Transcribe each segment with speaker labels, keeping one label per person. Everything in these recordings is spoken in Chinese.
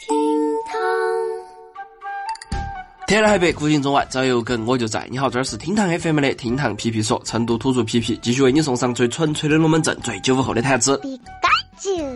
Speaker 1: 厅堂。
Speaker 2: 天南海北，古今中外，只要有梗我就在。你好，这儿是厅堂 FM 的厅堂皮皮说，成都土著皮皮继续为你送上最纯粹的龙门阵，最九五后的谈资。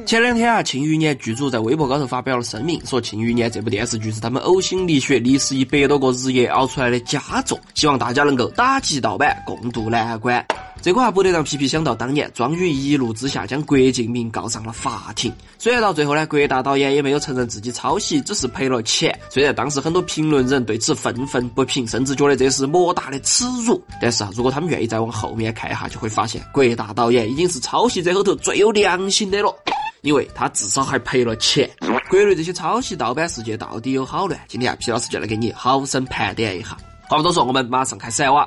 Speaker 2: 前两天啊，《庆余年》剧组在微博高头发表了声明，说《庆余年》这部电视剧是他们呕心沥血、历时一百多个日夜熬出来的佳作，希望大家能够打击盗版，共度难关。这个话，不得让皮皮想到当年庄宇一怒之下将郭敬明告上了法庭。虽然到最后呢，郭大导演也没有承认自己抄袭，只是赔了钱。虽然当时很多评论人对此愤愤不平，甚至觉得这是莫大的耻辱。但是啊，如果他们愿意再往后面看一下，就会发现郭大导演已经是抄袭者后头最有良心的了。因为他至少还赔了钱。国内这些抄袭盗版事件到底有好乱？今天啊，皮老师就来给你好生盘点一下。话不多说，我们马上开始哇。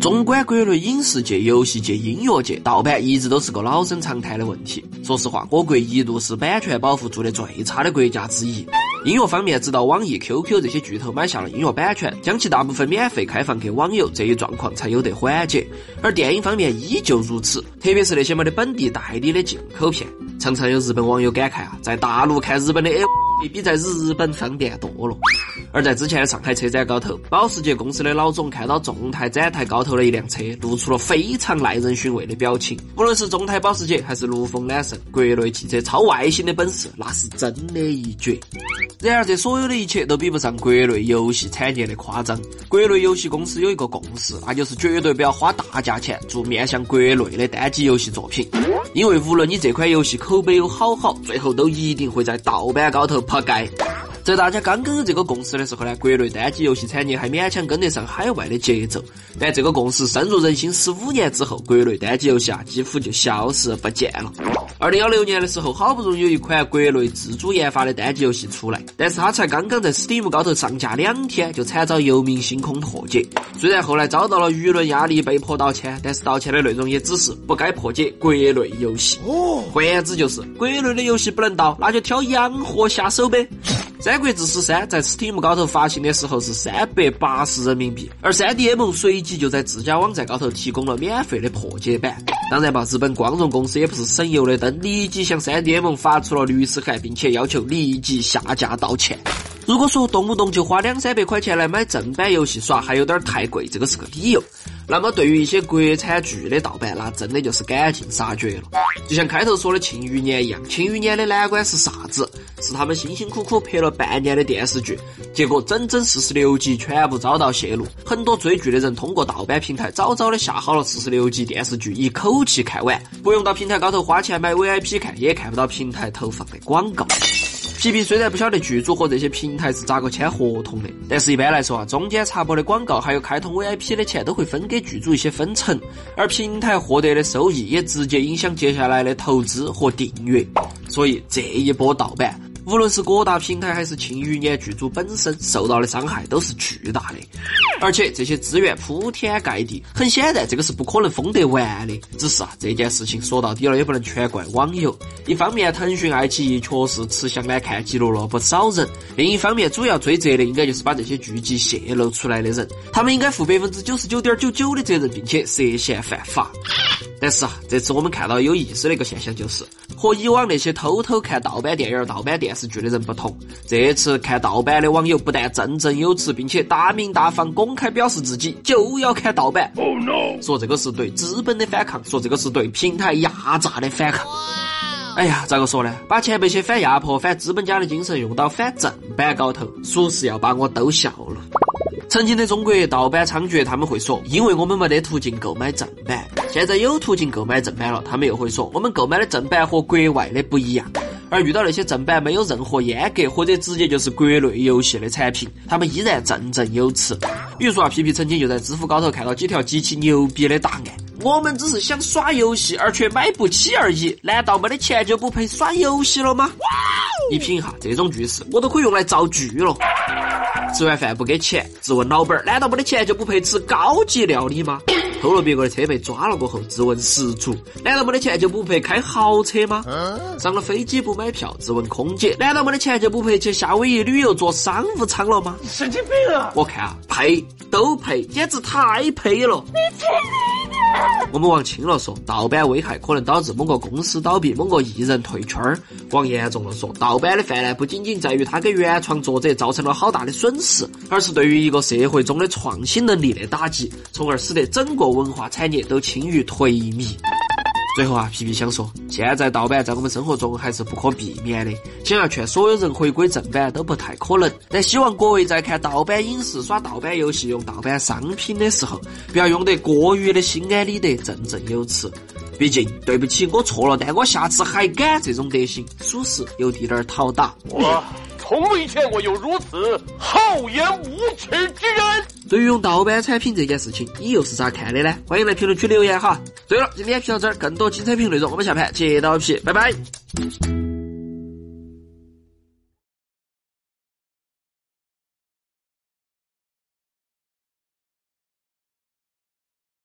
Speaker 2: 纵观国内影视界、游戏界、音乐界，盗版一直都是个老生常谈的问题。说实话，我国一度是版权保护做得最差的国家之一。音乐方面，直到网易、QQ 这些巨头买下了音乐版权，将其大部分免费开放给网友，这一状况才有得缓解。而电影方面依旧如此，特别是那些没得本地代理的进口片，常常有日本网友感慨啊，在大陆看日本的 L。比在日本方便多了。而在之前的上海车展高头，保时捷公司的老总看到众泰展台高头的一辆车，露出了非常耐人寻味的表情。无论是众泰保时捷还是陆风揽胜，国内汽车超外形的本事那是真的一绝。然而，这所有的一切都比不上国内游戏产业的夸张。国内游戏公司有一个共识，那就是绝对不要花大价钱做面向国内的单机游戏作品，因为无论你这款游戏口碑有好好，最后都一定会在盗版高头。扑街！在大家刚刚有这个共识的时候呢，国内单机游戏产业还勉强跟得上海外的节奏。但这个共识深入人心十五年之后，国内单机游戏啊几乎就消失不见了。二零幺六年的时候，好不容易有一款国内自主研发的单机游戏出来，但是它才刚刚在 Steam 高头上架两天，就惨遭游民星空破解。虽然后来遭到了舆论压力，被迫道歉，但是道歉的内容也只是不该破解国内游戏。哦，换言之就是国内的游戏不能盗，那就挑洋货下手呗。《三国志十三》在 Steam 高头发行的时候是三百八十人民币，而三 D M 随即就在自家网站高头提供了免费的破解版。当然吧，日本光荣公司也不是省油的灯，立即向三 D M 发出了律师函，并且要求立即下架道歉。如果说动不动就花两三百块钱来买正版游戏耍，还有点太贵，这个是个理由。那么对于一些国产剧的盗版，那真的就是赶尽杀绝了。就像开头说的《庆余年》一样，《庆余年》的难关是啥子？是他们辛辛苦苦拍了半年的电视剧，结果整整四十六集全部遭到泄露。很多追剧的人通过盗版平台早早的下好了四十六集电视剧，一口气看完，不用到平台高头花钱买 VIP 看，也看不到平台投放的广告。皮皮虽然不晓得剧组和这些平台是咋个签合同的，但是一般来说啊，中间插播的广告还有开通 VIP 的钱都会分给剧组一些分成，而平台获得的收益也直接影响接下来的投资和订阅，所以这一波盗版。无论是各大平台还是庆余年剧组本身受到的伤害都是巨大的，而且这些资源铺天盖地，很显然这个是不可能封得完的。只是啊，这件事情说到底了也不能全怪网友。一方面，腾讯、爱奇艺确实吃相难看，记录了不少人；另一方面，主要追责的应该就是把这些剧集泄露出来的人，他们应该负百分之九十九点九九的责任，并且涉嫌犯法。但是啊，这次我们看到有意思的一个现象就是，和以往那些偷偷看盗版电影、盗版电视剧的人不同，这次看盗版的网友不但振振有词，并且大名大方、公开表示自己就要看盗版。Oh no！说这个是对资本的反抗，说这个是对平台压榨的反抗。哎呀，咋个说呢？把前辈些反压迫、反资本家的精神用到反正版高头，属实要把我逗笑了。曾经的中国盗版猖獗，他们会说，因为我们没得途径购买正版。现在有途径购买正版了，他们又会说，我们购买的正版和国外的不一样。而遇到那些正版没有任何阉割，或者直接就是国内游戏的产品，他们依然振振有词。比如说啊，皮皮曾经就在知乎高头看到几条极其牛逼的答案：我们只是想耍游戏，而却买不起而已。难道没得钱就不配耍游戏了吗？你品一下这种句式，我都可以用来造句了。吃完饭不给钱，质问老板儿：难道没得钱就不配吃高级料理吗？偷了别个的车被抓了过后，质问失主：难道没得钱就不配开豪车吗？上了飞机不买票，质问空姐：难道没得钱就不配去夏威夷旅游坐商务舱了吗？
Speaker 3: 神经病啊！
Speaker 2: 我看啊，配都配，简直太配了。
Speaker 1: 你！
Speaker 2: 我们往轻了说，盗版危害可能导致某个公司倒闭、某个艺人退圈儿；往严重了说，盗版的泛滥不仅仅在于它给原创作者造成了好大的损失，而是对于一个社会中的创新能力的打击，从而使得整个文化产业都轻于颓靡。最后啊，皮皮想说，现在盗版在我们生活中还是不可避免的，想要劝所有人回归正版都不太可能。但希望各位在看盗版影视、耍盗版游戏、用盗版商品的时候，不要用得过于的心安理得、振振有词。毕竟，对不起，我错了，但我下次还敢这种德行，属实有滴点儿讨打。
Speaker 1: 我从未见过有如此厚颜无耻之人。
Speaker 2: 对于用盗版产品这件事情，你又是咋看的呢？欢迎来评论区留言哈。对了，今天皮到这儿，更多精彩评论内容，我们下盘接到皮，拜拜。